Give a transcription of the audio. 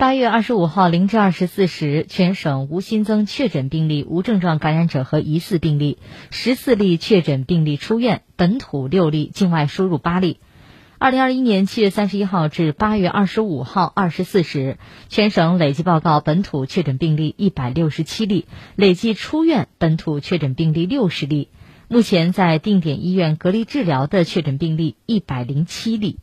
八月二十五号零至二十四时全省无新增确诊病例无症状感染者和疑似病例十四例确诊病例出院本土六例境外输入八例。二零二一年七月三十一号至八月二十五号二十四时全省累计报告本土确诊病例一百六十七例累计出院本土确诊病例六十例。目前在定点医院隔离治疗的确诊病例一百零七例。